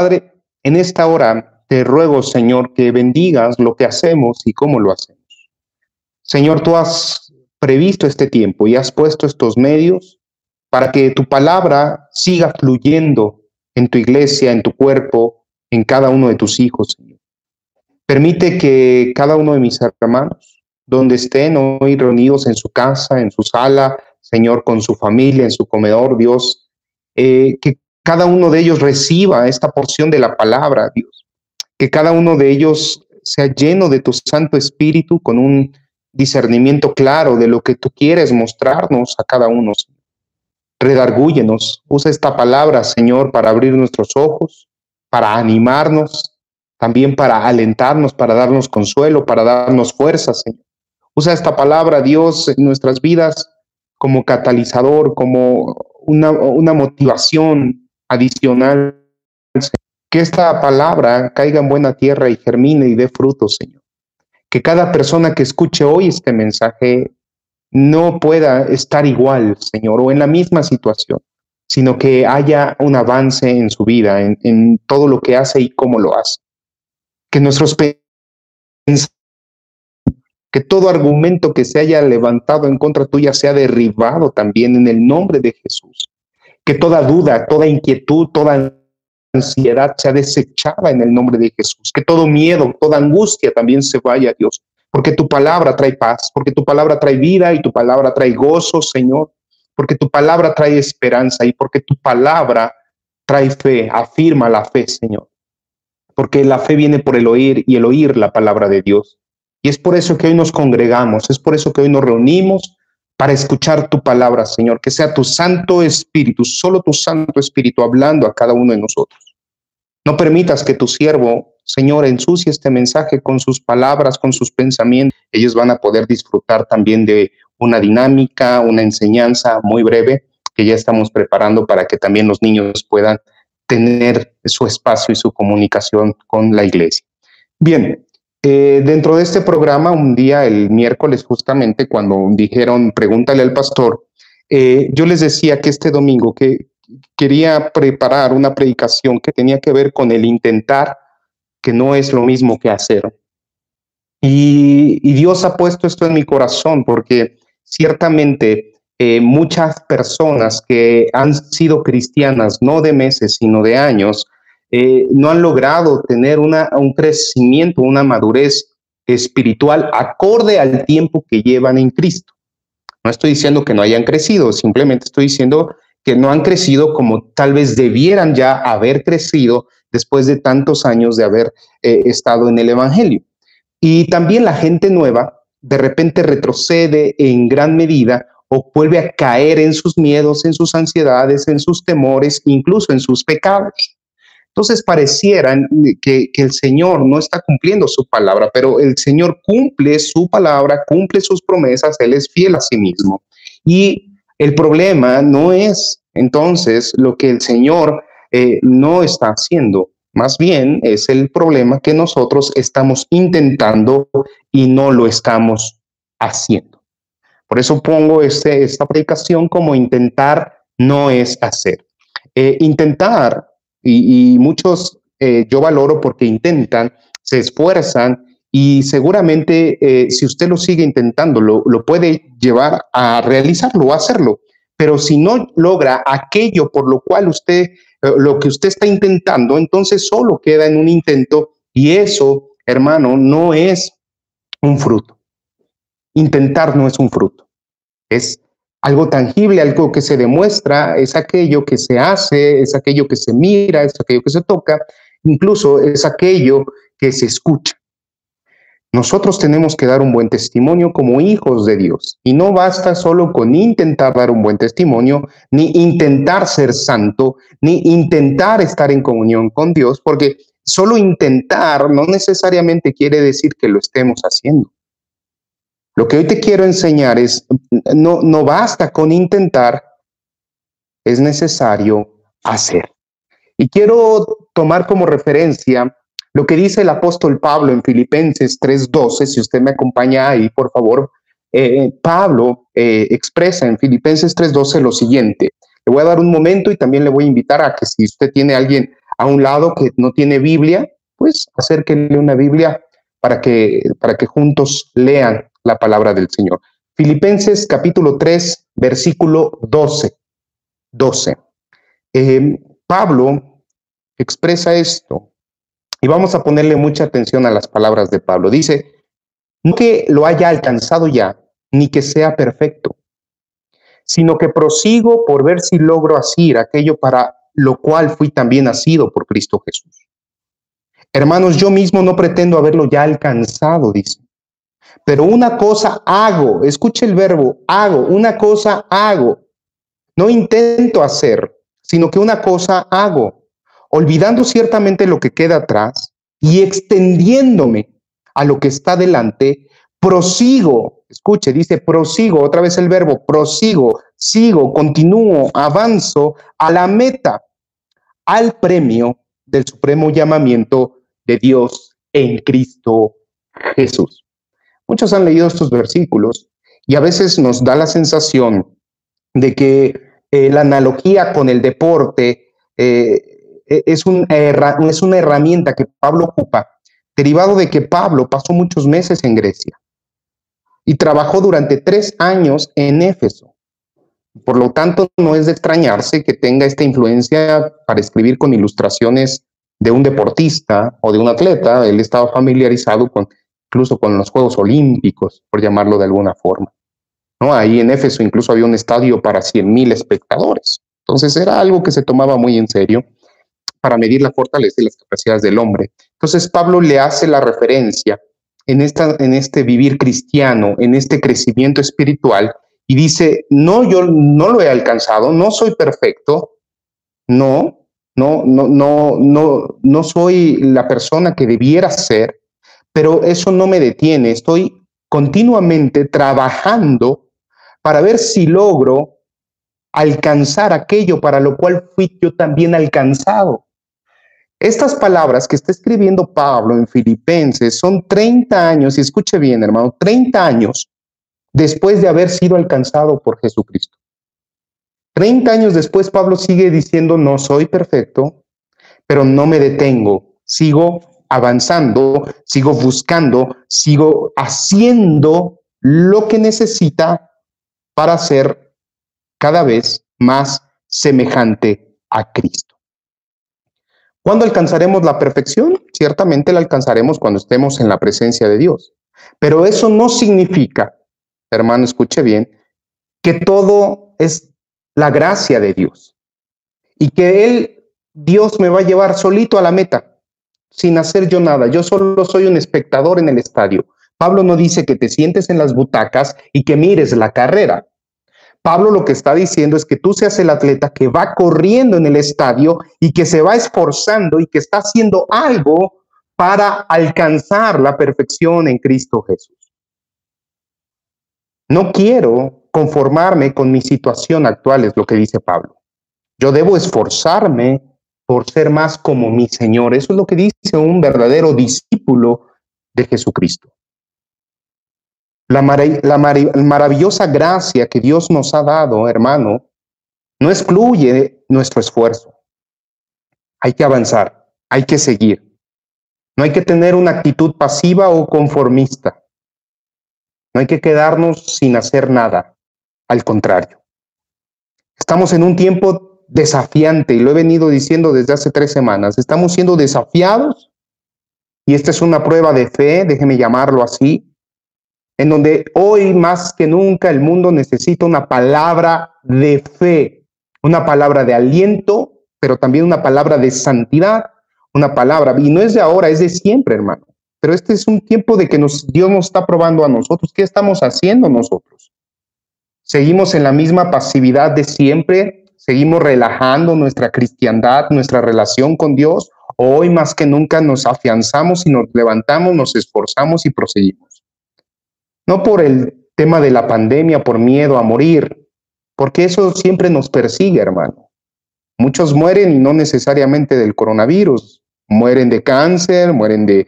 Padre, en esta hora te ruego, Señor, que bendigas lo que hacemos y cómo lo hacemos. Señor, tú has previsto este tiempo y has puesto estos medios para que tu palabra siga fluyendo en tu iglesia, en tu cuerpo, en cada uno de tus hijos, Señor. Permite que cada uno de mis hermanos, donde estén hoy reunidos en su casa, en su sala, Señor, con su familia, en su comedor, Dios, eh, que cada uno de ellos reciba esta porción de la palabra, Dios. Que cada uno de ellos sea lleno de tu Santo Espíritu con un discernimiento claro de lo que tú quieres mostrarnos a cada uno. Redargúyenos, usa esta palabra, Señor, para abrir nuestros ojos, para animarnos, también para alentarnos, para darnos consuelo, para darnos fuerza, Señor. Usa esta palabra, Dios, en nuestras vidas como catalizador, como una, una motivación adicional. Que esta palabra caiga en buena tierra y germine y dé frutos, Señor. Que cada persona que escuche hoy este mensaje no pueda estar igual, Señor, o en la misma situación, sino que haya un avance en su vida, en, en todo lo que hace y cómo lo hace. Que nuestros que todo argumento que se haya levantado en contra tuya sea derribado también en el nombre de Jesús. Que toda duda, toda inquietud, toda ansiedad sea desechada en el nombre de Jesús. Que todo miedo, toda angustia también se vaya, Dios. Porque tu palabra trae paz, porque tu palabra trae vida y tu palabra trae gozo, Señor. Porque tu palabra trae esperanza y porque tu palabra trae fe, afirma la fe, Señor. Porque la fe viene por el oír y el oír la palabra de Dios. Y es por eso que hoy nos congregamos, es por eso que hoy nos reunimos para escuchar tu palabra, Señor, que sea tu Santo Espíritu, solo tu Santo Espíritu hablando a cada uno de nosotros. No permitas que tu siervo, Señor, ensucie este mensaje con sus palabras, con sus pensamientos. Ellos van a poder disfrutar también de una dinámica, una enseñanza muy breve que ya estamos preparando para que también los niños puedan tener su espacio y su comunicación con la iglesia. Bien, eh, dentro de este programa, un día, el miércoles, justamente cuando dijeron, pregúntale al pastor, eh, yo les decía que este domingo que quería preparar una predicación que tenía que ver con el intentar, que no es lo mismo que hacer. Y, Dios ha puesto esto en mi corazón porque ciertamente eh, muchas personas que han sido cristianas, no de meses, sino de años, eh, no han logrado tener una, un crecimiento, una madurez espiritual acorde al tiempo que llevan en Cristo. No estoy diciendo que no hayan crecido, simplemente estoy diciendo que no han crecido como tal vez debieran ya haber crecido después de tantos años de haber eh, estado en el Evangelio. Y también la gente nueva de repente retrocede en gran medida o vuelve a caer en sus miedos, en sus ansiedades, en sus temores, incluso en sus pecados. Entonces parecieran que, el Señor no está cumpliendo su palabra, pero el Señor cumple su palabra, cumple sus promesas, Él es fiel a sí mismo. Y el problema no es entonces lo que el Señor eh, no está haciendo, más bien es el problema que nosotros estamos intentando y no lo estamos haciendo. Por eso pongo este, esta predicación como intentar no es hacer. Eh, intentar y, muchos eh, yo valoro porque intentan, se esfuerzan y seguramente eh, si usted lo sigue intentando, lo, puede llevar a realizarlo, a hacerlo. Pero si no logra aquello por lo cual usted, eh, lo que usted está intentando, entonces solo queda en un intento y eso, hermano, no es un fruto. Intentar no es un fruto. Es algo tangible, algo que se demuestra, es aquello que se hace, es aquello que se mira, es aquello que se toca, incluso es aquello que se escucha. Nosotros tenemos que dar un buen testimonio como hijos de Dios y no basta solo con intentar dar un buen testimonio, ni intentar ser santo, ni intentar estar en comunión con Dios, porque solo intentar no necesariamente quiere decir que lo estemos haciendo. Lo que hoy te quiero enseñar es, no, no basta con intentar, es necesario hacer. Y quiero tomar como referencia lo que dice el apóstol Pablo en Filipenses 3:12, si usted me acompaña ahí, por favor. Eh, Pablo eh, expresa en Filipenses 3:12 lo siguiente. Le voy a dar un momento y también le voy a invitar a que si usted tiene alguien a un lado que no tiene Biblia, pues acérquenle una Biblia para que, para que juntos lean la palabra del Señor. Filipenses capítulo 3, versículo 12. 12. Eh, Pablo expresa esto y vamos a ponerle mucha atención a las palabras de Pablo. Dice, no que lo haya alcanzado ya, ni que sea perfecto, sino que prosigo por ver si logro asir aquello para lo cual fui también nacido por Cristo Jesús. Hermanos, yo mismo no pretendo haberlo ya alcanzado, dice. Pero una cosa hago, escuche el verbo, hago, una cosa hago. No intento hacer, sino que una cosa hago, olvidando ciertamente lo que queda atrás y extendiéndome a lo que está delante, prosigo, escuche, dice prosigo, otra vez el verbo, prosigo, sigo, continúo, avanzo a la meta, al premio del supremo llamamiento de Dios en Cristo Jesús. Muchos han leído estos versículos y a veces nos da la sensación de que eh, la analogía con el deporte eh, e, es, es una herramienta que Pablo ocupa, derivado de que Pablo pasó muchos meses en Grecia y trabajó durante tres años en Éfeso. Por lo tanto, no es de extrañarse que tenga esta influencia para escribir con ilustraciones de un deportista o de un atleta. Él estaba familiarizado con, incluso con los Juegos Olímpicos, por llamarlo de alguna forma. ¿no? Ahí en Éfeso incluso había un estadio para 100.000 espectadores. Entonces era algo que se tomaba muy en serio para medir la fortaleza y las capacidades del hombre. Entonces Pablo le hace la referencia en, esta, en este vivir cristiano, en este crecimiento espiritual, y dice, no, yo no lo he alcanzado, no soy perfecto, no, no, no, no, no, no soy la persona que debiera ser, pero eso no me detiene, estoy continuamente trabajando para ver si logro alcanzar aquello para lo cual fui yo también alcanzado. Estas palabras que está escribiendo Pablo en Filipenses son 30 años, y escuche bien, hermano, 30 años después de haber sido alcanzado por Jesucristo. 30 años después, Pablo sigue diciendo, no soy perfecto, pero no me detengo, sigo avanzando, sigo buscando, sigo haciendo lo que necesita para ser cada vez más semejante a Cristo. ¿Cuándo alcanzaremos la perfección? Ciertamente la alcanzaremos cuando estemos en la presencia de Dios. Pero eso no significa, hermano, escuche bien, que todo es la gracia de Dios y que Él, Dios me va a llevar solito a la meta, sin hacer yo nada. Yo solo soy un espectador en el estadio. Pablo no dice que te sientes en las butacas y que mires la carrera. Pablo lo que está diciendo es que tú seas el atleta que va corriendo en el estadio y que se va esforzando y que está haciendo algo para alcanzar la perfección en Cristo Jesús. No quiero conformarme con mi situación actual, es lo que dice Pablo. Yo debo esforzarme por ser más como mi Señor. Eso es lo que dice un verdadero discípulo de Jesucristo. La, maravillosa gracia que Dios nos ha dado, hermano, no excluye nuestro esfuerzo. Hay que avanzar, hay que seguir. No hay que tener una actitud pasiva o conformista. No hay que quedarnos sin hacer nada. Al contrario. Estamos en un tiempo desafiante y lo he venido diciendo desde hace tres semanas. Estamos siendo desafiados y esta es una prueba de fe, déjeme llamarlo así, en donde hoy más que nunca el mundo necesita una palabra de fe, una palabra de aliento, pero también una palabra de santidad, una palabra, y no es de ahora, es de siempre, hermano. Pero este es un tiempo de que nos, Dios nos está probando a nosotros. ¿Qué estamos haciendo nosotros? ¿Seguimos en la misma pasividad de siempre? ¿Seguimos relajando nuestra cristiandad, nuestra relación con Dios? ¿O hoy más que nunca nos afianzamos y nos levantamos, nos esforzamos y proseguimos? no por el tema de la pandemia, por miedo a morir, porque eso siempre nos persigue, hermano. Muchos mueren y no necesariamente del coronavirus, mueren de cáncer, mueren de,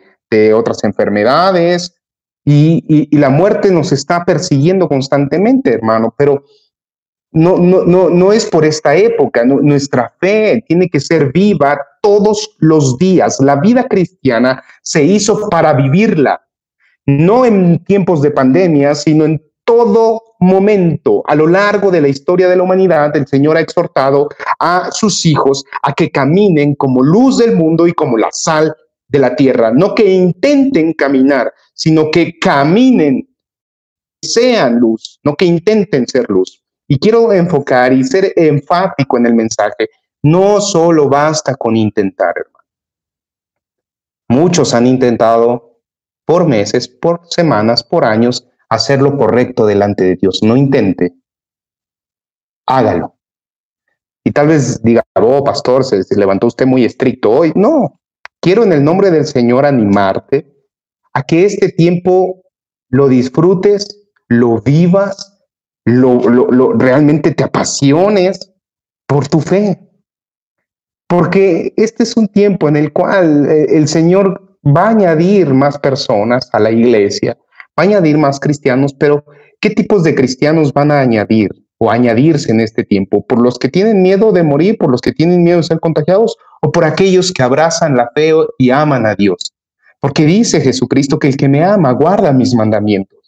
otras enfermedades y, la muerte nos está persiguiendo constantemente, hermano, pero no, no, no, no es por esta época, nuestra fe tiene que ser viva todos los días. La vida cristiana se hizo para vivirla, no en tiempos de pandemia, sino en todo momento a lo largo de la historia de la humanidad, el Señor ha exhortado a sus hijos a que caminen como luz del mundo y como la sal de la tierra. No que intenten caminar, sino que caminen, sean luz, no que intenten ser luz. Y quiero enfocar y ser enfático en el mensaje. No solo basta con intentar, hermano. Muchos han intentado por meses, por semanas, por años, hacer lo correcto delante de Dios. No intente, hágalo. Y tal vez diga, oh, pastor, se, levantó usted muy estricto hoy. No, quiero en el nombre del Señor animarte a que este tiempo lo disfrutes, lo vivas, lo, lo, realmente te apasiones por tu fe. Porque este es un tiempo en el cual eh, el Señor va a añadir más personas a la iglesia, va a añadir más cristianos, pero ¿qué tipos de cristianos van a añadir o añadirse en este tiempo? ¿Por los que tienen miedo de morir, por los que tienen miedo de ser contagiados o por aquellos que abrazan la fe y aman a Dios? Porque dice Jesucristo que el que me ama guarda mis mandamientos.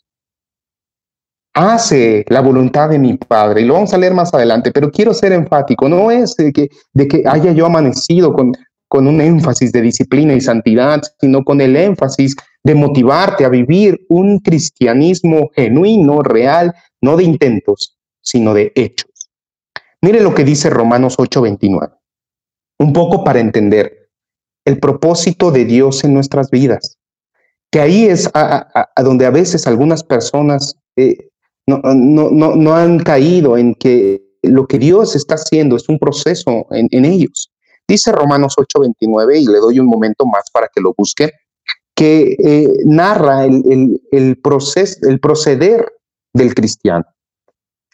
Hace la voluntad de mi Padre, y lo vamos a leer más adelante, pero quiero ser enfático, no es de que, de que haya yo amanecido con, con un énfasis de disciplina y santidad, sino con el énfasis de motivarte a vivir un cristianismo genuino, real, no de intentos, sino de hechos. Mire lo que dice Romanos 8:29, un poco para entender el propósito de Dios en nuestras vidas, que ahí es a, donde a veces algunas personas eh, no, no, han caído en que lo que Dios está haciendo es un proceso en, ellos. Dice Romanos 8:29, y le doy un momento más para que lo busque, que eh, narra el, el, proceso, el proceder del cristiano.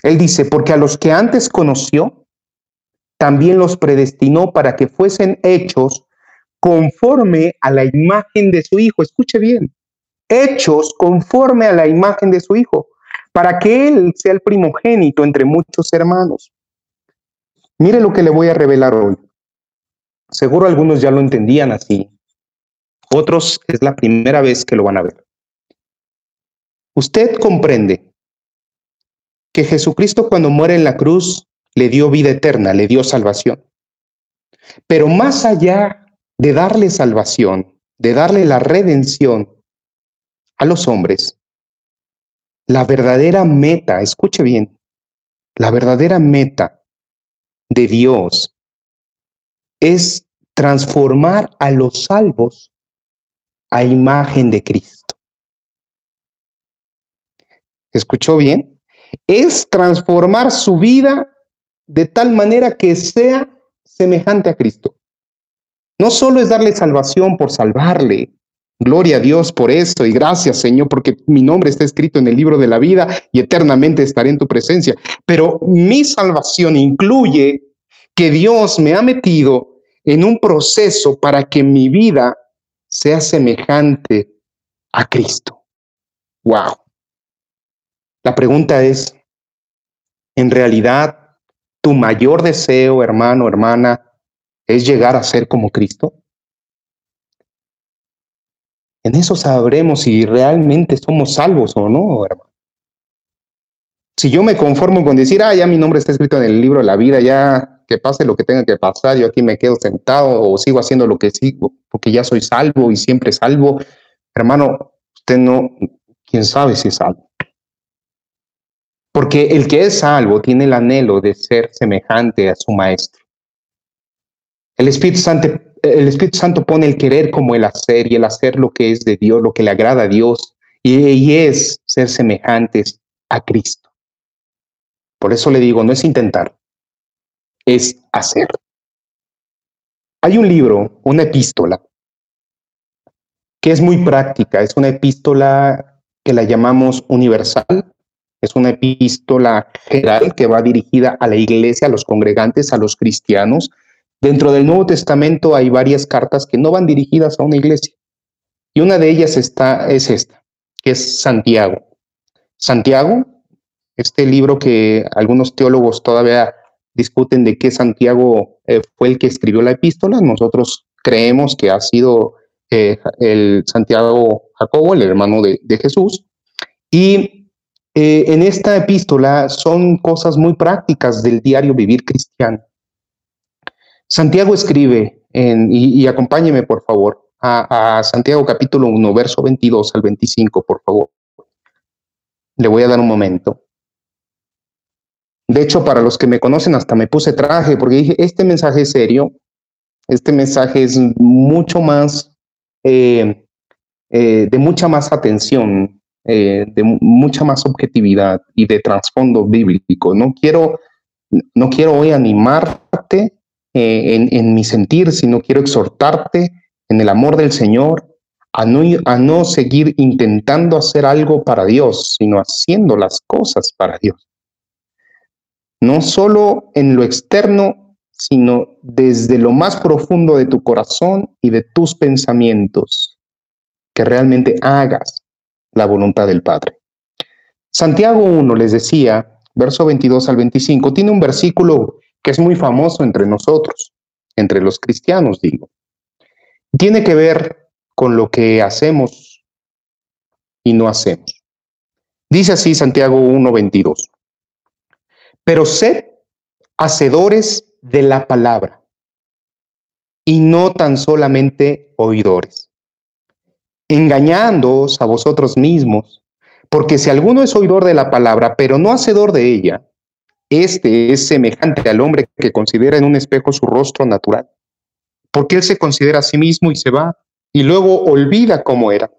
Él dice, porque a los que antes conoció, también los predestinó para que fuesen hechos conforme a la imagen de su Hijo. Escuche bien, hechos conforme a la imagen de su Hijo, para que Él sea el primogénito entre muchos hermanos. Mire lo que le voy a revelar hoy. Seguro algunos ya lo entendían así, otros es la primera vez que lo van a ver. Usted comprende que Jesucristo cuando muere en la cruz le dio vida eterna, le dio salvación. Pero más allá de darle salvación, de darle la redención a los hombres, la verdadera meta, escuche bien, la verdadera meta de Dios es transformar a los salvos a imagen de Cristo. ¿Escuchó bien? Es transformar su vida de tal manera que sea semejante a Cristo. No solo es darle salvación por salvarle, gloria a Dios por eso y gracias Señor porque mi nombre está escrito en el libro de la vida y eternamente estaré en tu presencia, pero mi salvación incluye que Dios me ha metido en un proceso para que mi vida sea semejante a Cristo. Wow. La pregunta es, ¿en realidad tu mayor deseo, hermano, hermana, es llegar a ser como Cristo? En eso sabremos si realmente somos salvos o no, hermano. Si yo me conformo con decir, ah, ya mi nombre está escrito en el libro de la vida, ya que pase lo que tenga que pasar, yo aquí me quedo sentado o sigo haciendo lo que sigo, porque ya soy salvo y siempre salvo. Hermano, usted no, quién sabe si es salvo. Porque el que es salvo tiene el anhelo de ser semejante a su maestro. El Espíritu Santo, el Espíritu Santo pone el querer como el hacer y el hacer lo que es de Dios, lo que le agrada a Dios, y, es ser semejantes a Cristo. Por eso le digo, no es intentar, es hacer. Hay un libro, una epístola, que es muy práctica, es una epístola que la llamamos universal, es una epístola general que va dirigida a la iglesia, a los congregantes, a los cristianos. Dentro del Nuevo Testamento hay varias cartas que no van dirigidas a una iglesia. Y una de ellas está, es esta, que es Santiago. Santiago, este libro que algunos teólogos todavía discuten de qué Santiago eh, fue el que escribió la epístola. Nosotros creemos que ha sido eh, el Santiago Jacobo, el hermano de, Jesús. Y eh, en esta epístola son cosas muy prácticas del diario vivir cristiano. Santiago escribe, y, acompáñeme por favor, a, a Santiago capítulo 1, verso 22 al 25, por favor. Le voy a dar un momento. De hecho, para los que me conocen, hasta me puse traje porque dije, este mensaje es serio, este mensaje es mucho más, eh, eh, de mucha más atención, eh, de mucha más objetividad y de trasfondo bíblico. No quiero, no quiero hoy animarte en, en, mi sentir, sino quiero exhortarte en el amor del Señor a no, a no seguir intentando hacer algo para Dios, sino haciendo las cosas para Dios no solo en lo externo, sino desde lo más profundo de tu corazón y de tus pensamientos, que realmente hagas la voluntad del Padre. Santiago 1 les decía, verso 22 al 25, tiene un versículo que es muy famoso entre nosotros, entre los cristianos, digo. Tiene que ver con lo que hacemos y no hacemos. Dice así Santiago 1, 22 pero sed hacedores de la palabra y no tan solamente oidores, engañándoos a vosotros mismos, porque si alguno es oidor de la palabra, pero no hacedor de ella, este es semejante al hombre que considera en un espejo su rostro natural, porque él se considera a sí mismo y se va, y luego olvida cómo era.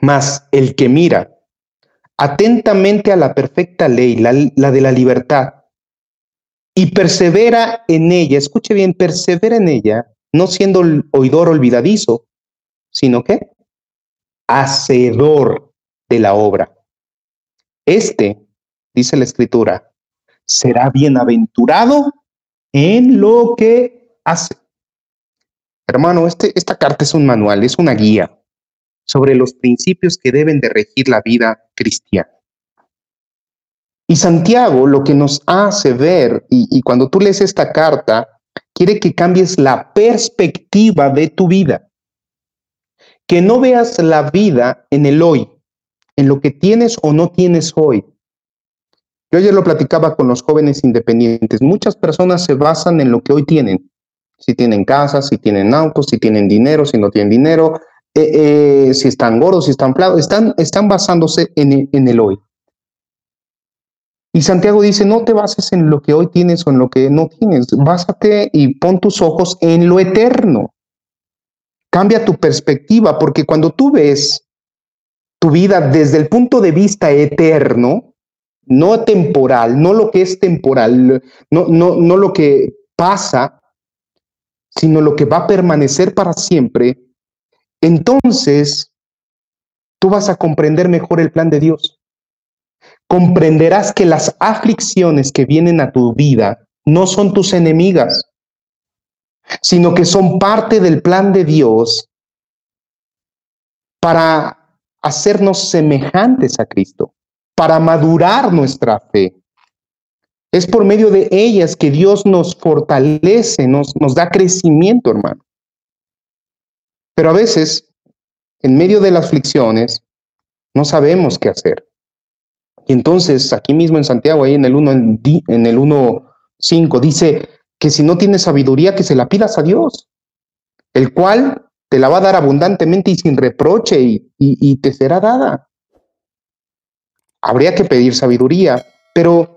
Mas el que mira atentamente a la perfecta ley, la, de la libertad, y persevera en ella, escuche bien, persevera en ella, no siendo oidor olvidadizo, sino que hacedor de la obra. Este, dice la escritura, será bienaventurado en lo que hace. Hermano, este, esta carta es un manual, es una guía sobre los principios que deben de regir la vida cristiana. Y Santiago lo que nos hace ver, y, cuando tú lees esta carta, quiere que cambies la perspectiva de tu vida, que no veas la vida en el hoy, en lo que tienes o no tienes hoy. Yo ayer lo platicaba con los jóvenes independientes. Muchas personas se basan en lo que hoy tienen. Si tienen casas, si tienen autos, si tienen dinero, si no tienen dinero, eh, eh, si están gordos, si están flacos, están, están basándose en, en el hoy. Y Santiago dice, no te bases en lo que hoy tienes o en lo que no tienes, básate y pon tus ojos en lo eterno. Cambia tu perspectiva, porque cuando tú ves tu vida desde el punto de vista eterno, no temporal, no lo que es temporal, no, no, no lo que pasa, sino lo que va a permanecer para siempre, entonces tú vas a comprender mejor el plan de Dios. Comprenderás que las aflicciones que vienen a tu vida no son tus enemigas, sino que son parte del plan de Dios para hacernos semejantes a Cristo, para madurar nuestra fe. Es por medio de ellas que Dios nos fortalece, nos, nos da crecimiento, hermano. Pero a veces, en medio de las aflicciones, no sabemos qué hacer. Y entonces, aquí mismo en Santiago, ahí en el 1, en el 1.5, dice que si no tienes sabiduría, que se la pidas a Dios, el cual te la va a dar abundantemente y sin reproche y, y te será dada. Habría que pedir sabiduría, pero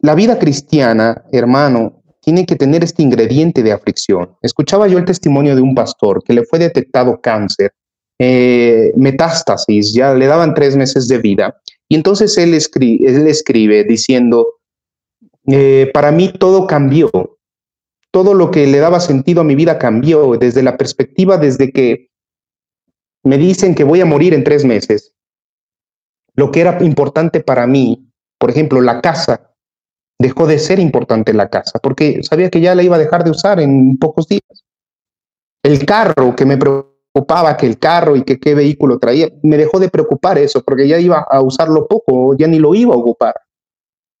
la vida cristiana, hermano, tiene que tener este ingrediente de aflicción. Escuchaba yo el testimonio de un pastor que le fue detectado cáncer, eh, metástasis, ya le daban tres meses de vida. Y entonces él, escribe diciendo, eh, para mí todo cambió, todo lo que le daba sentido a mi vida cambió desde la perspectiva, desde que me dicen que voy a morir en tres meses. Lo que era importante para mí, por ejemplo, la casa, dejó de ser importante la casa, porque sabía que ya la iba a dejar de usar en pocos días. El carro, que me preocupaba que el carro y que qué vehículo traía, me dejó de preocupar eso, porque ya iba a usarlo poco, ya ni lo iba a ocupar.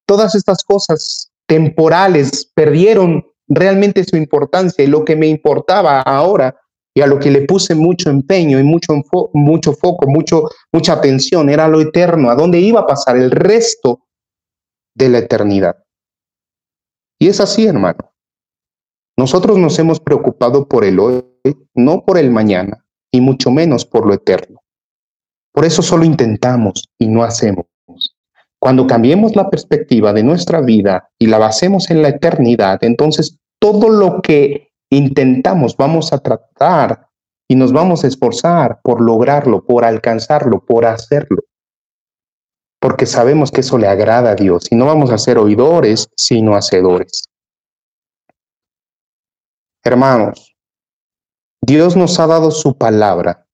Todas estas cosas temporales perdieron realmente su importancia y lo que me importaba ahora a lo que le puse mucho empeño y mucho, mucho foco, mucho, mucha atención era lo eterno, a dónde iba a pasar el resto de la eternidad. Y es así, hermano. Nosotros nos hemos preocupado por el hoy, no por el mañana, y mucho menos por lo eterno. Por eso solo intentamos y no hacemos. Cuando cambiemos la perspectiva de nuestra vida y la basemos en la eternidad, entonces todo lo que intentamos vamos a tratar y nos vamos a esforzar por lograrlo, por alcanzarlo, por hacerlo. Porque sabemos que eso le agrada a Dios y no vamos a ser oidores, sino hacedores. Hermanos, Dios nos ha dado su palabra,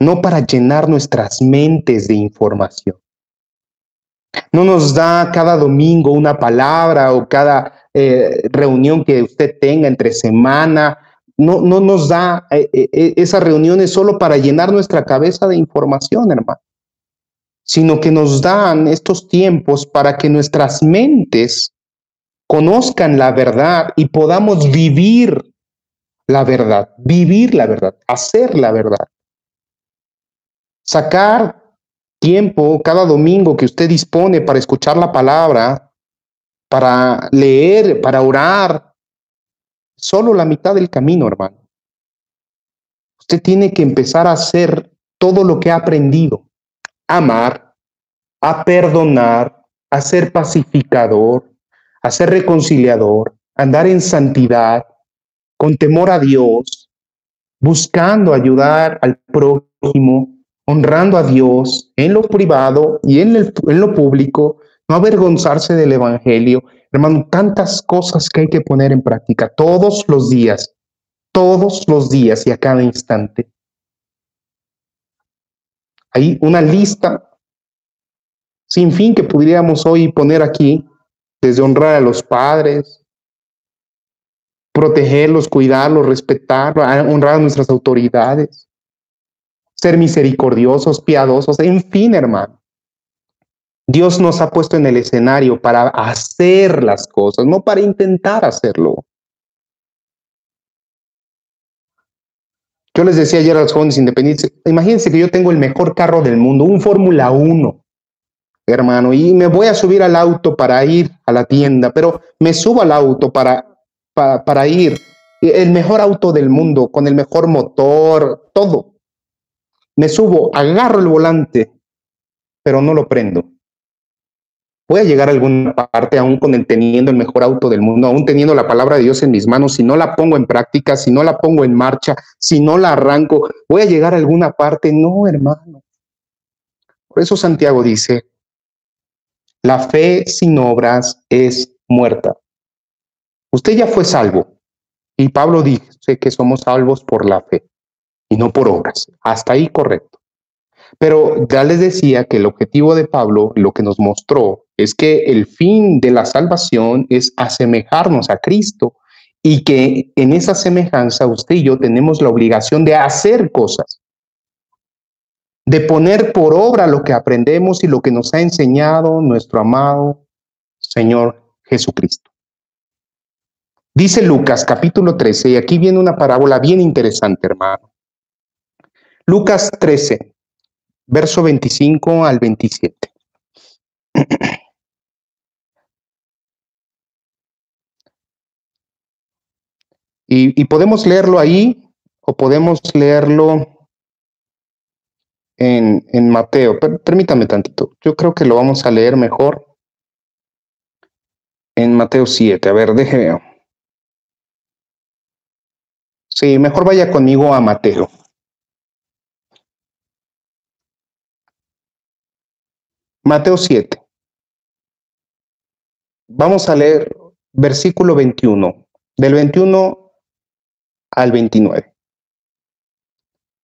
no para llenar nuestras mentes de información. No nos da cada domingo una palabra o cada eh, reunión que usted tenga entre semana. No, no nos da eh, eh, esas reuniones solo para llenar nuestra cabeza de información, hermano, sino que nos dan estos tiempos para que nuestras mentes conozcan la verdad y podamos vivir la verdad, vivir la verdad, hacer la verdad. Sacar tiempo cada domingo que usted dispone para escuchar la palabra, para leer, para orar, solo la mitad del camino, hermano. Usted tiene que empezar a hacer todo lo que ha aprendido, amar, a perdonar, a ser pacificador, a ser reconciliador, andar en santidad, con temor a Dios, buscando ayudar al prójimo, honrando a Dios en lo privado y en, en lo público, no avergonzarse del Evangelio. Hermano, tantas cosas que hay que poner en práctica todos los días, todos los días y a cada instante. Hay una lista sin fin que podríamos hoy poner aquí desde honrar a los padres, protegerlos, cuidarlos, respetar, honrar a nuestras autoridades, ser misericordiosos, piadosos, en fin, hermano. Dios nos ha puesto en el escenario para hacer las cosas, no para intentar hacerlo. Yo les decía ayer a los jóvenes independientes, imagínense que yo tengo el mejor carro del mundo, un Fórmula 1 hermano, y me voy a subir al auto para ir a la tienda, pero me subo al auto para, para, para ir, el mejor auto del mundo, con el mejor motor, todo. Me subo, agarro el volante, pero no lo prendo. Voy a llegar a alguna parte aún con el teniendo el mejor auto del mundo, aún teniendo la palabra de Dios en mis manos, si no la pongo en práctica, si no la pongo en marcha, si no la arranco, voy a llegar a alguna parte. No, hermano. Por eso Santiago dice, la fe sin obras es muerta. Usted ya fue salvo. Y Pablo dice que somos salvos por la fe y no por obras. Hasta ahí correcto. Pero ya les decía que el objetivo de Pablo, lo que nos mostró, es que el fin de la salvación es asemejarnos a Cristo y que en esa semejanza usted y yo tenemos la obligación de hacer cosas de poner por obra lo que aprendemos y lo que nos ha enseñado nuestro amado Señor Jesucristo. Dice Lucas capítulo 13, y aquí viene una parábola bien interesante, hermano. Lucas 13, verso 25 al 27. Y, podemos leerlo ahí o podemos leerlo en, Mateo. permítame tantito. Yo creo que lo vamos a leer mejor en Mateo 7. A ver, déjeme. Sí, mejor vaya conmigo a Mateo. Mateo 7. Vamos a leer versículo 21, del 21 al 29.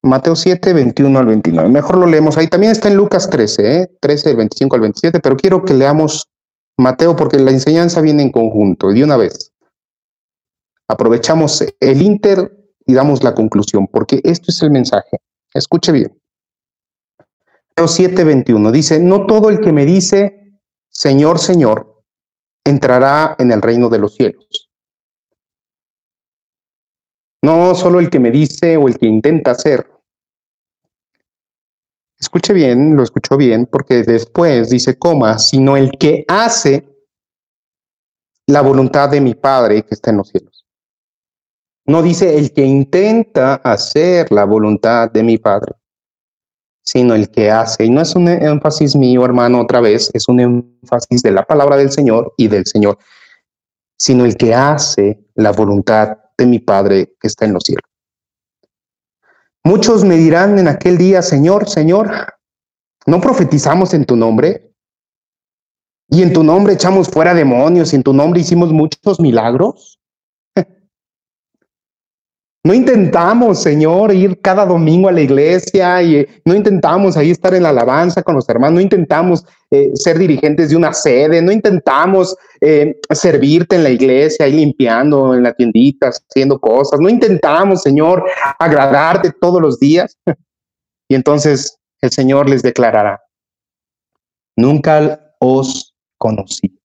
Mateo 7, 21 al 29. Mejor lo leemos ahí. También está en Lucas 13, ¿eh? 13, 25 al 27, pero quiero que leamos Mateo porque la enseñanza viene en conjunto de una vez. Aprovechamos el inter y damos la conclusión, porque esto es el mensaje. Escuche bien. Mateo 7, 21 dice, no todo el que me dice, Señor, Señor, entrará en el reino de los cielos. No solo el que me dice o el que intenta hacer. Escuche bien, lo escuchó bien, porque después dice coma, sino el que hace la voluntad de mi Padre que está en los cielos. No dice el que intenta hacer la voluntad de mi Padre, sino el que hace. Y no es un énfasis mío, hermano, otra vez, es un énfasis de la palabra del Señor y del Señor, sino el que hace la voluntad de mi Padre que está en los cielos. Muchos me dirán en aquel día, Señor, Señor, ¿no profetizamos en tu nombre? Y en tu nombre echamos fuera demonios y en tu nombre hicimos muchos milagros. No intentamos, Señor, ir cada domingo a la iglesia y eh, no intentamos ahí estar en la alabanza con los hermanos, no intentamos eh, ser dirigentes de una sede, no intentamos eh, servirte en la iglesia y limpiando en la tiendita, haciendo cosas, no intentamos, Señor, agradarte todos los días. Y entonces el Señor les declarará, nunca os conocí.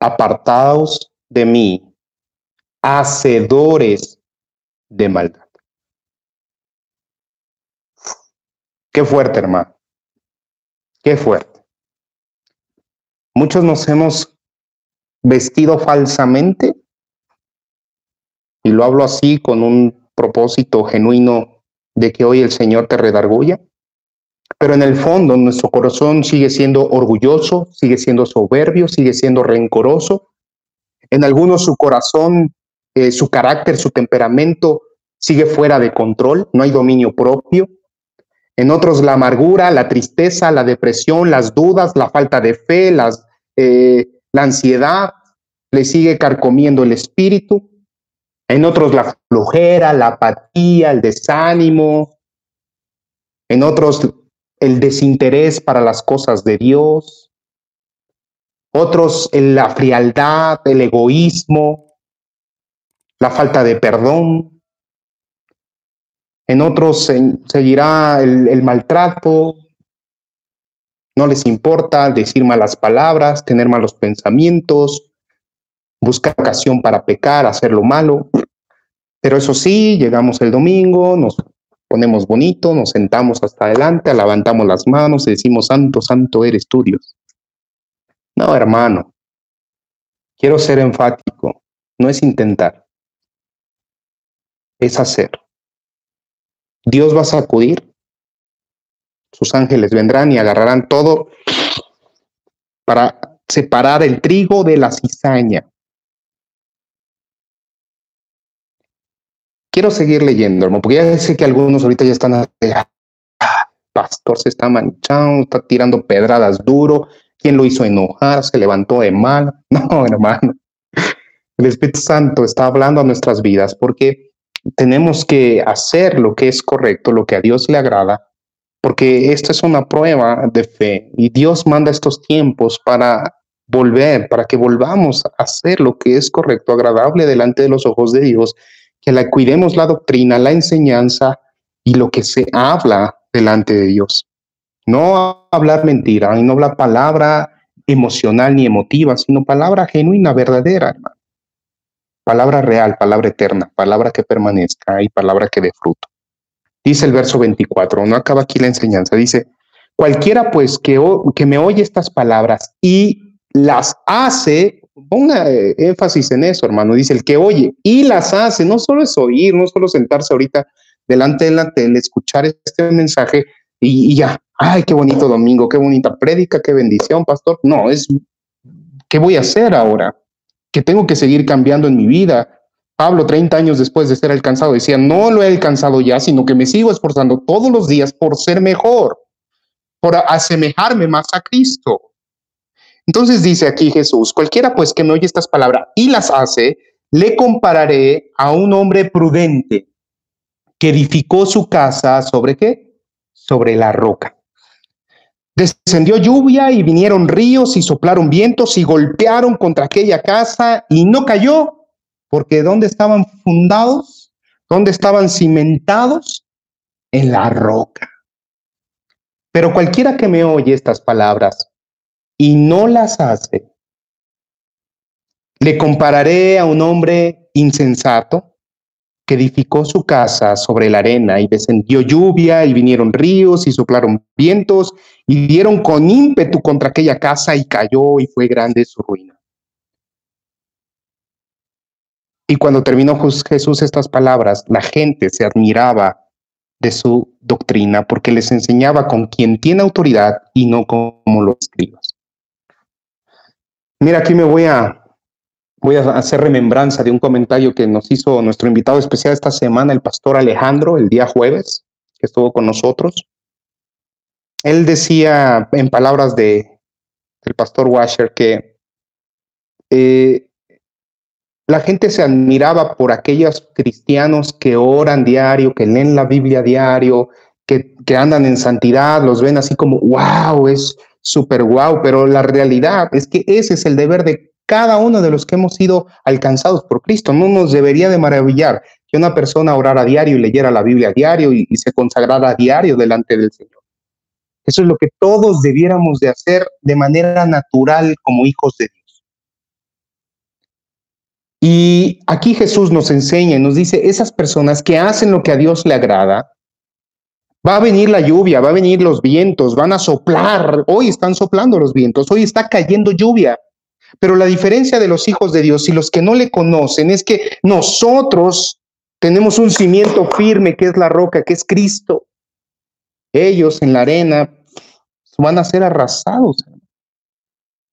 Apartaos de mí, hacedores de maldad. Qué fuerte, hermano. Qué fuerte. Muchos nos hemos vestido falsamente, y lo hablo así con un propósito genuino de que hoy el Señor te redarguya, pero en el fondo nuestro corazón sigue siendo orgulloso, sigue siendo soberbio, sigue siendo rencoroso. En algunos su corazón eh, su carácter, su temperamento sigue fuera de control, no hay dominio propio. En otros la amargura, la tristeza, la depresión, las dudas, la falta de fe, las, eh, la ansiedad le sigue carcomiendo el espíritu. En otros la flojera, la apatía, el desánimo. En otros el desinterés para las cosas de Dios. Otros la frialdad, el egoísmo, la falta de perdón. En otros seguirá el, maltrato. No les importa decir malas palabras, tener malos pensamientos, buscar ocasión para pecar, hacer lo malo. Pero eso sí, llegamos el domingo, nos ponemos bonito, nos sentamos hasta adelante, levantamos las manos y decimos, Santo, Santo eres tú, Dios. No, hermano, quiero ser enfático, no es intentar es hacer. Dios va a sacudir, sus ángeles vendrán y agarrarán todo para separar el trigo de la cizaña. Quiero seguir leyendo, hermano, porque ya sé que algunos ahorita ya están, ah, pastor se está manchando, está tirando pedradas duro, ¿quién lo hizo enojar? Se levantó de mal. No, hermano. El Espíritu Santo está hablando a nuestras vidas porque tenemos que hacer lo que es correcto, lo que a Dios le agrada, porque esta es una prueba de fe y Dios manda estos tiempos para volver, para que volvamos a hacer lo que es correcto, agradable delante de los ojos de Dios, que la cuidemos la doctrina, la enseñanza y lo que se habla delante de Dios. No hablar mentira y no hablar palabra emocional ni emotiva, sino palabra genuina, verdadera, hermano palabra real, palabra eterna, palabra que permanezca y palabra que dé fruto. Dice el verso 24, no acaba aquí la enseñanza, dice, cualquiera pues que, que me oye estas palabras y las hace, ponga eh, énfasis en eso, hermano, dice el que oye y las hace, no solo es oír, no solo sentarse ahorita delante de la tele, escuchar este mensaje y, y ya, ay, qué bonito domingo, qué bonita prédica, qué bendición, pastor. No, es, ¿qué voy a hacer ahora? Que tengo que seguir cambiando en mi vida. Pablo, 30 años después de ser alcanzado, decía, no lo he alcanzado ya, sino que me sigo esforzando todos los días por ser mejor, por asemejarme más a Cristo. Entonces dice aquí Jesús, cualquiera pues que me oye estas palabras y las hace, le compararé a un hombre prudente que edificó su casa sobre qué? Sobre la roca. Descendió lluvia y vinieron ríos y soplaron vientos y golpearon contra aquella casa y no cayó, porque ¿dónde estaban fundados? ¿Dónde estaban cimentados? En la roca. Pero cualquiera que me oye estas palabras y no las hace, Le compararé a un hombre insensato que edificó su casa sobre la arena y descendió lluvia y vinieron ríos y soplaron vientos y dieron con ímpetu contra aquella casa y cayó y fue grande su ruina. Y cuando terminó Jesús estas palabras, la gente se admiraba de su doctrina porque les enseñaba con quien tiene autoridad y no como los escribas. Mira, aquí me voy a voy a hacer remembranza de un comentario que nos hizo nuestro invitado especial esta semana, el pastor Alejandro, el día jueves, que estuvo con nosotros. Él decía en palabras de el pastor Washer que eh, la gente se admiraba por aquellos cristianos que oran diario, que leen la Biblia diario, que, que andan en santidad, los ven así como, wow, es súper wow, pero la realidad es que ese es el deber de cada uno de los que hemos sido alcanzados por Cristo. No nos debería de maravillar que una persona orara diario y leyera la Biblia a diario y, se consagrara diario delante del Señor. Eso es lo que todos debiéramos de hacer de manera natural como hijos de Dios. Y aquí Jesús nos enseña y nos dice, esas personas que hacen lo que a Dios le agrada, va a venir la lluvia, va a venir los vientos, van a soplar, hoy están soplando los vientos, hoy está cayendo lluvia. Pero la diferencia de los hijos de Dios y los que no le conocen es que nosotros tenemos un cimiento firme que es la roca, que es Cristo. Ellos en la arena van a ser arrasados.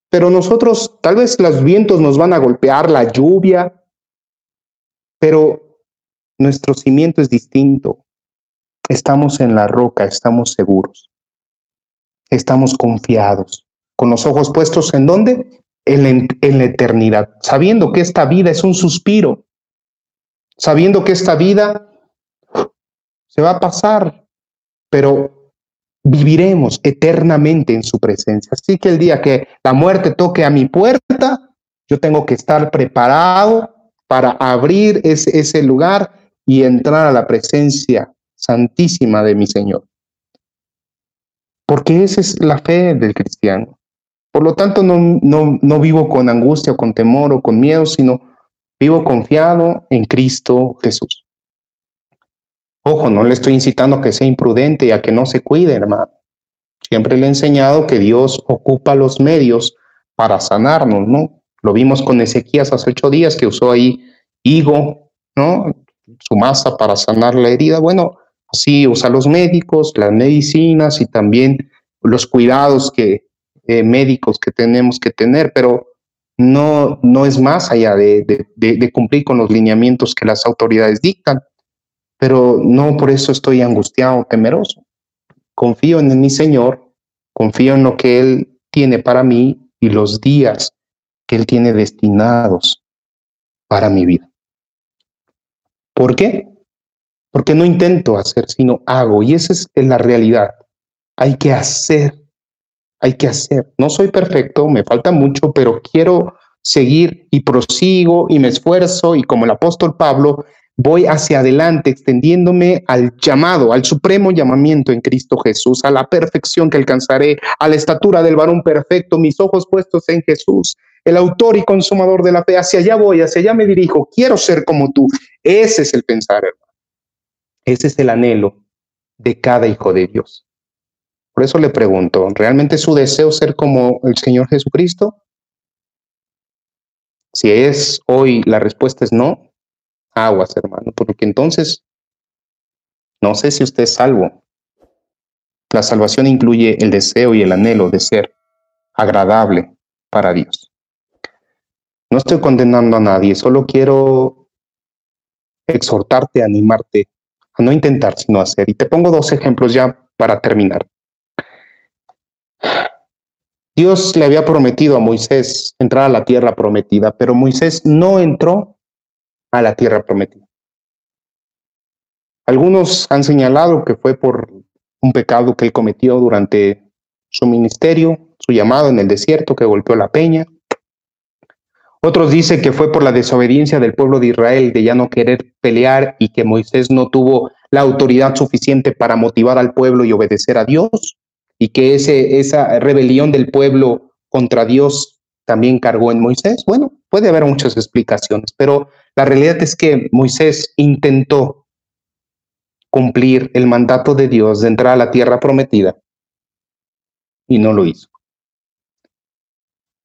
Pero nosotros, tal vez los vientos nos van a golpear, la lluvia, pero nuestro cimiento es distinto. Estamos en la roca, estamos seguros. Estamos confiados, con los ojos puestos en dónde? En la, eternidad, sabiendo que esta vida es un suspiro, sabiendo que esta vida se va a pasar, pero viviremos eternamente en su presencia. Así que el día que la muerte toque a mi puerta, yo tengo que estar preparado para abrir ese, ese lugar y entrar a la presencia santísima de mi Señor. Porque esa es la fe del cristiano. Por lo tanto, no, no, no vivo con angustia o con temor o con miedo, sino vivo confiado en Cristo Jesús. Ojo, no le estoy incitando a que sea imprudente y a que no se cuide, hermano. Siempre le he enseñado que Dios ocupa los medios para sanarnos, ¿no? Lo vimos con Ezequías hace ocho días que usó ahí higo, ¿no? Su masa para sanar la herida. Bueno, así usa los médicos, las medicinas y también los cuidados que, eh, médicos que tenemos que tener, pero no, no es más allá de, de, cumplir con los lineamientos que las autoridades dictan. Pero no por eso estoy angustiado, temeroso. Confío en mi Señor, confío en lo que Él tiene para mí y los días que Él tiene destinados para mi vida. ¿Por qué? Porque no intento hacer, sino hago. Y esa es la realidad. Hay que hacer hay que hacer. No soy perfecto, me falta mucho, pero quiero seguir y prosigo y me esfuerzo y como el apóstol Pablo voy hacia adelante extendiéndome al llamado, al supremo llamamiento en Cristo Jesús, a la perfección que alcanzaré, a la estatura del varón perfecto, mis ojos puestos en Jesús, el autor y consumador de la fe, hacia allá voy, hacia allá me dirijo, quiero ser como tú. Ese es el pensar, hermano. Ese es el anhelo de cada hijo de Dios. Por eso le pregunto, ¿realmente es su deseo ser como el Señor Jesucristo? Si es hoy la respuesta es no, aguas, hermano, porque entonces no sé si usted es salvo. La salvación incluye el deseo y el anhelo de ser agradable para Dios. No estoy condenando a nadie, solo quiero exhortarte, animarte a no intentar, sino hacer. Y te pongo dos ejemplos ya para terminar. Dios le había prometido a Moisés entrar a la tierra prometida, pero Moisés no entró a la tierra prometida. Algunos han señalado que fue por un pecado que él cometió durante su ministerio, su llamado en el desierto, que golpeó la peña. Otros dicen que fue por la desobediencia del pueblo de Israel de ya no querer pelear y que Moisés no tuvo la autoridad suficiente para motivar al pueblo y obedecer a Dios y que ese, esa rebelión del pueblo contra Dios también cargó en Moisés. Bueno, puede haber muchas explicaciones, pero la realidad es que Moisés intentó cumplir el mandato de Dios de entrar a la tierra prometida y no lo hizo.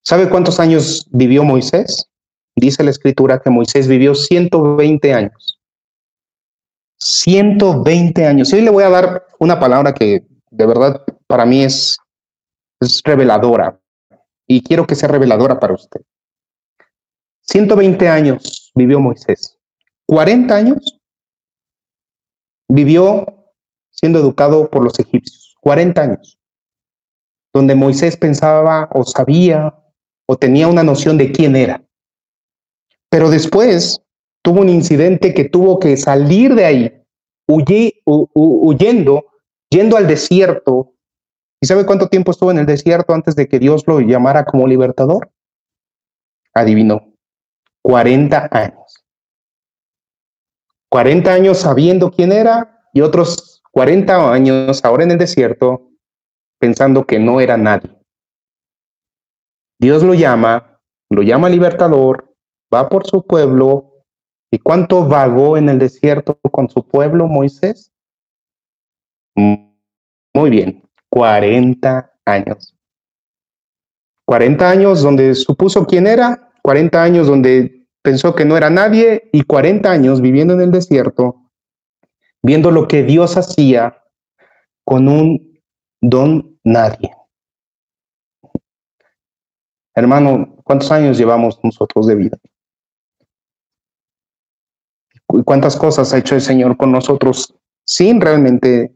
¿Sabe cuántos años vivió Moisés? Dice la escritura que Moisés vivió 120 años. 120 años. Hoy le voy a dar una palabra que de verdad para mí es, reveladora y quiero que sea reveladora para usted. 120 años vivió Moisés. 40 años vivió siendo educado por los egipcios. 40 años. Donde Moisés pensaba o sabía o tenía una noción de quién era. Pero después tuvo un incidente que tuvo que salir de ahí, huyendo, yendo al desierto. ¿Y sabe cuánto tiempo estuvo en el desierto antes de que Dios lo llamara como libertador? Adivinó, 40 años. 40 años sabiendo quién era y otros 40 años ahora en el desierto pensando que no era nadie. Dios lo llama, lo llama libertador, va por su pueblo. ¿Y cuánto vagó en el desierto con su pueblo Moisés? Muy bien, 40 años. 40 años donde supuso quién era, 40 años donde pensó que no era nadie y 40 años viviendo en el desierto, viendo lo que Dios hacía con un don nadie. Hermano, ¿cuántos años llevamos nosotros de vida? ¿Y cuántas cosas ha hecho el Señor con nosotros sin realmente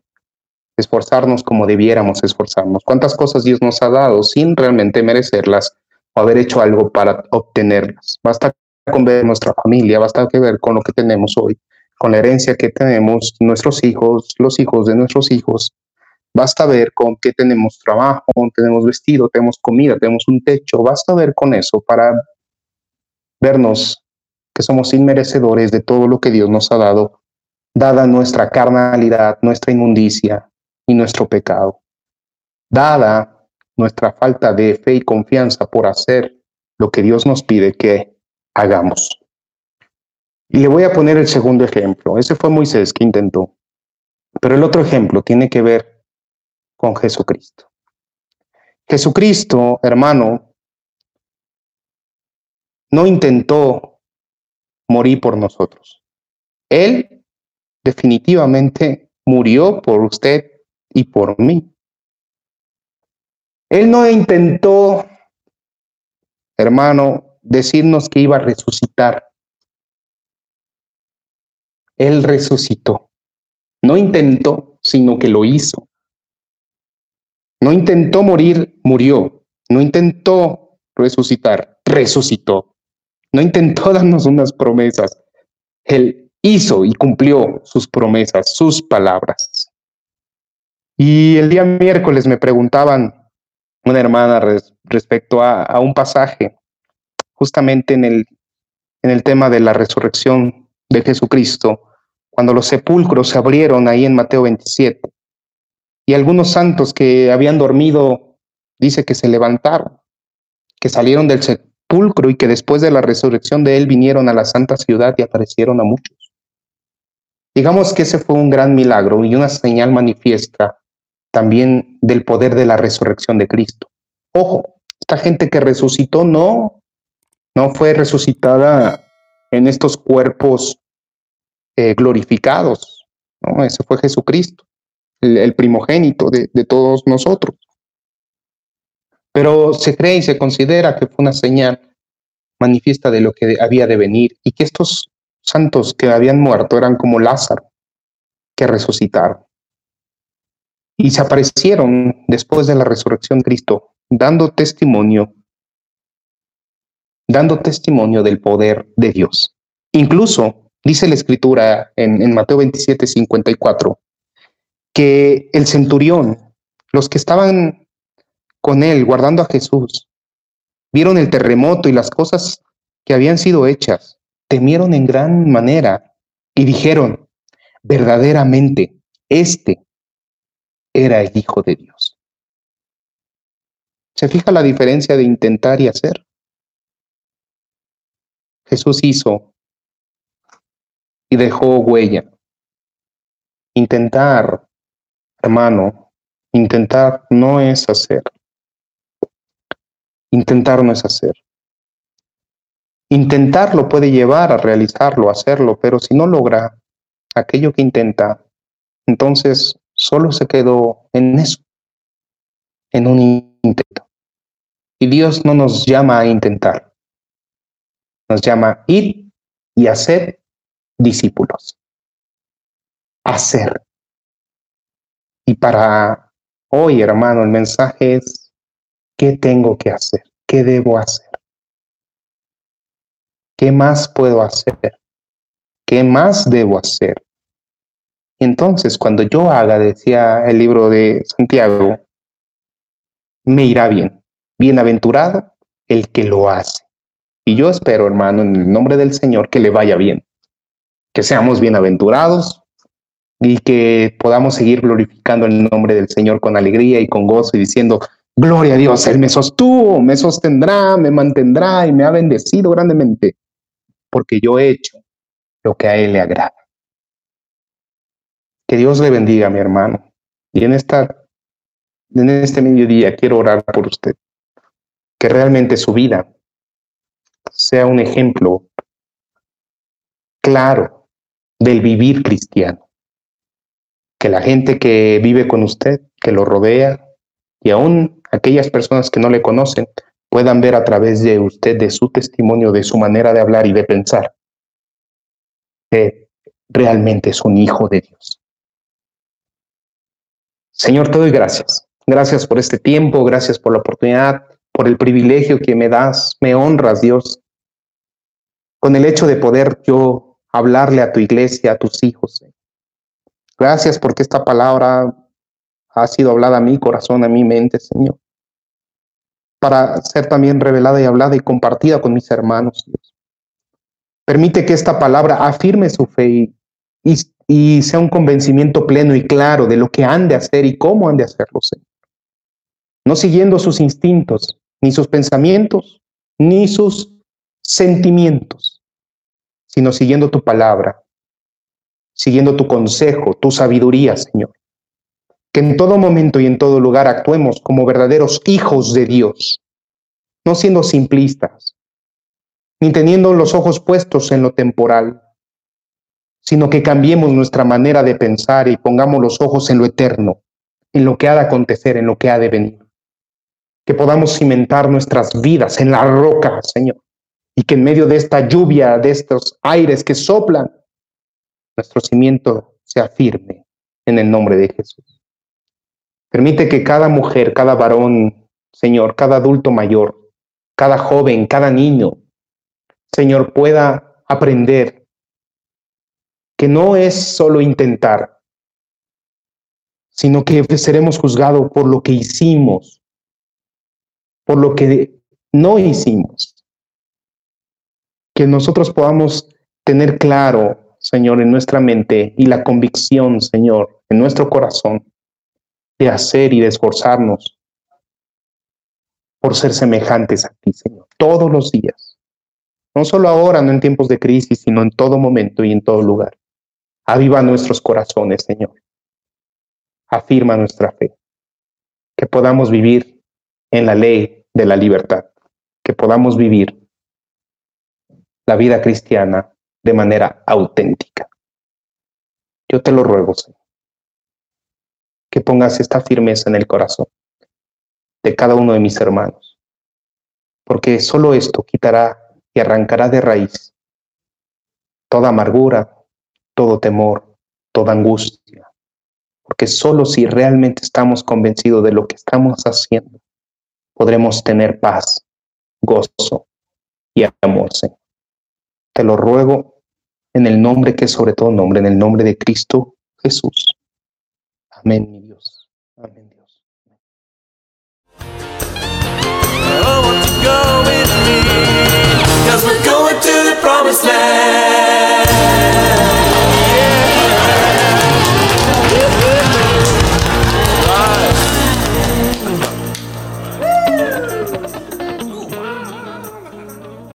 esforzarnos como debiéramos esforzarnos? ¿Cuántas cosas Dios nos ha dado sin realmente merecerlas o haber hecho algo para obtenerlas? Basta con ver nuestra familia, basta que ver con lo que tenemos hoy, con la herencia que tenemos nuestros hijos, los hijos de nuestros hijos, Basta ver con qué tenemos trabajo, tenemos vestido, tenemos comida, tenemos un techo. Basta ver con eso para vernos que somos inmerecedores de todo lo que Dios nos ha dado, dada nuestra carnalidad, nuestra inmundicia nuestro pecado. Dada nuestra falta de fe y confianza por hacer lo que Dios nos pide que hagamos. Y le voy a poner el segundo ejemplo. Ese fue Moisés que intentó. Pero el otro ejemplo tiene que ver con Jesucristo. Jesucristo, hermano, no intentó morir por nosotros. Él definitivamente murió por usted y por mí. Él no intentó, hermano, decirnos que iba a resucitar. Él resucitó. No intentó, sino que lo hizo. No intentó morir, murió. No intentó resucitar, resucitó. No intentó darnos unas promesas. Él hizo y cumplió sus promesas, sus palabras. Y el día miércoles me preguntaban una hermana respecto a, un pasaje, justamente en el, en el tema de la resurrección de Jesucristo, cuando los sepulcros se abrieron ahí en Mateo 27 y algunos santos que habían dormido, dice que se levantaron, que salieron del sepulcro y que después de la resurrección de él vinieron a la santa ciudad y aparecieron a muchos. Digamos que ese fue un gran milagro y una señal manifiesta también del poder de la resurrección de Cristo. Ojo, esta gente que resucitó no, no fue resucitada en estos cuerpos eh, glorificados. Ese fue Jesucristo el, primogénito de, de todos nosotros. Pero se cree y se considera que fue una señal manifiesta de lo que había de venir y que estos santos que habían muerto eran como Lázaro, que resucitaron. Y se aparecieron después de la resurrección de Cristo, dando testimonio, dando testimonio del poder de Dios. Incluso dice la escritura en, en Mateo 27, 54, que el centurión, los que estaban con él guardando a Jesús, vieron el terremoto y las cosas que habían sido hechas, temieron en gran manera y dijeron, verdaderamente, este era el Hijo de Dios. ¿Se fija la diferencia de intentar y hacer? Jesús hizo y dejó huella. Intentar, hermano, intentar no es hacer. Intentar no es hacer. Intentarlo puede llevar a realizarlo, a hacerlo, pero si no logra aquello que intenta, entonces solo se quedó en eso, en un intento. Y Dios no nos llama a intentar, nos llama a ir y hacer discípulos. Hacer. Y para hoy, hermano, el mensaje es, ¿qué tengo que hacer? ¿Qué debo hacer? ¿Qué más puedo hacer? ¿Qué más debo hacer? Entonces, cuando yo haga, decía el libro de Santiago, me irá bien. Bienaventurado el que lo hace. Y yo espero, hermano, en el nombre del Señor, que le vaya bien. Que seamos bienaventurados y que podamos seguir glorificando el nombre del Señor con alegría y con gozo y diciendo, gloria a Dios, Él me sostuvo, me sostendrá, me mantendrá y me ha bendecido grandemente porque yo he hecho lo que a Él le agrada. Que Dios le bendiga, mi hermano. Y en, esta, en este mediodía quiero orar por usted. Que realmente su vida sea un ejemplo claro del vivir cristiano. Que la gente que vive con usted, que lo rodea, y aún aquellas personas que no le conocen, puedan ver a través de usted, de su testimonio, de su manera de hablar y de pensar, que realmente es un hijo de Dios. Señor, te doy gracias. Gracias por este tiempo, gracias por la oportunidad, por el privilegio que me das, me honras, Dios, con el hecho de poder yo hablarle a tu iglesia, a tus hijos. Gracias porque esta palabra ha sido hablada a mi corazón, a mi mente, Señor para ser también revelada y hablada y compartida con mis hermanos. Dios. Permite que esta palabra afirme su fe y, y, sea un convencimiento pleno y claro de lo que han de hacer y cómo han de hacerlo, Señor. No siguiendo sus instintos, ni sus pensamientos, ni sus sentimientos, sino siguiendo tu palabra, siguiendo tu consejo, tu sabiduría, Señor que en todo momento y en todo lugar actuemos como verdaderos hijos de Dios, no siendo simplistas, ni teniendo los ojos puestos en lo temporal, sino que cambiemos nuestra manera de pensar y pongamos los ojos en lo eterno, en lo que ha de acontecer, en lo que ha de venir. Que podamos cimentar nuestras vidas en la roca, Señor, y que en medio de esta lluvia, de estos aires que soplan, nuestro cimiento sea firme en el nombre de Jesús. Permite que cada mujer, cada varón, Señor, cada adulto mayor, cada joven, cada niño, Señor, pueda aprender que no es solo intentar, sino que seremos juzgados por lo que hicimos, por lo que no hicimos. Que nosotros podamos tener claro, Señor, en nuestra mente y la convicción, Señor, en nuestro corazón, de hacer y de esforzarnos por ser semejantes a ti, Señor, todos los días. No solo ahora, no en tiempos de crisis, sino en todo momento y en todo lugar. Aviva nuestros corazones, Señor. Afirma nuestra fe. Que podamos vivir en la ley de la libertad. Que podamos vivir la vida cristiana de manera auténtica. Yo te lo ruego, Señor que pongas esta firmeza en el corazón de cada uno de mis hermanos, porque solo esto quitará y arrancará de raíz toda amargura, todo temor, toda angustia. Porque solo si realmente estamos convencidos de lo que estamos haciendo, podremos tener paz, gozo y amor, Te lo ruego en el nombre que es sobre todo nombre, en el nombre de Cristo Jesús. Amén, mi Dios. Amén, Dios.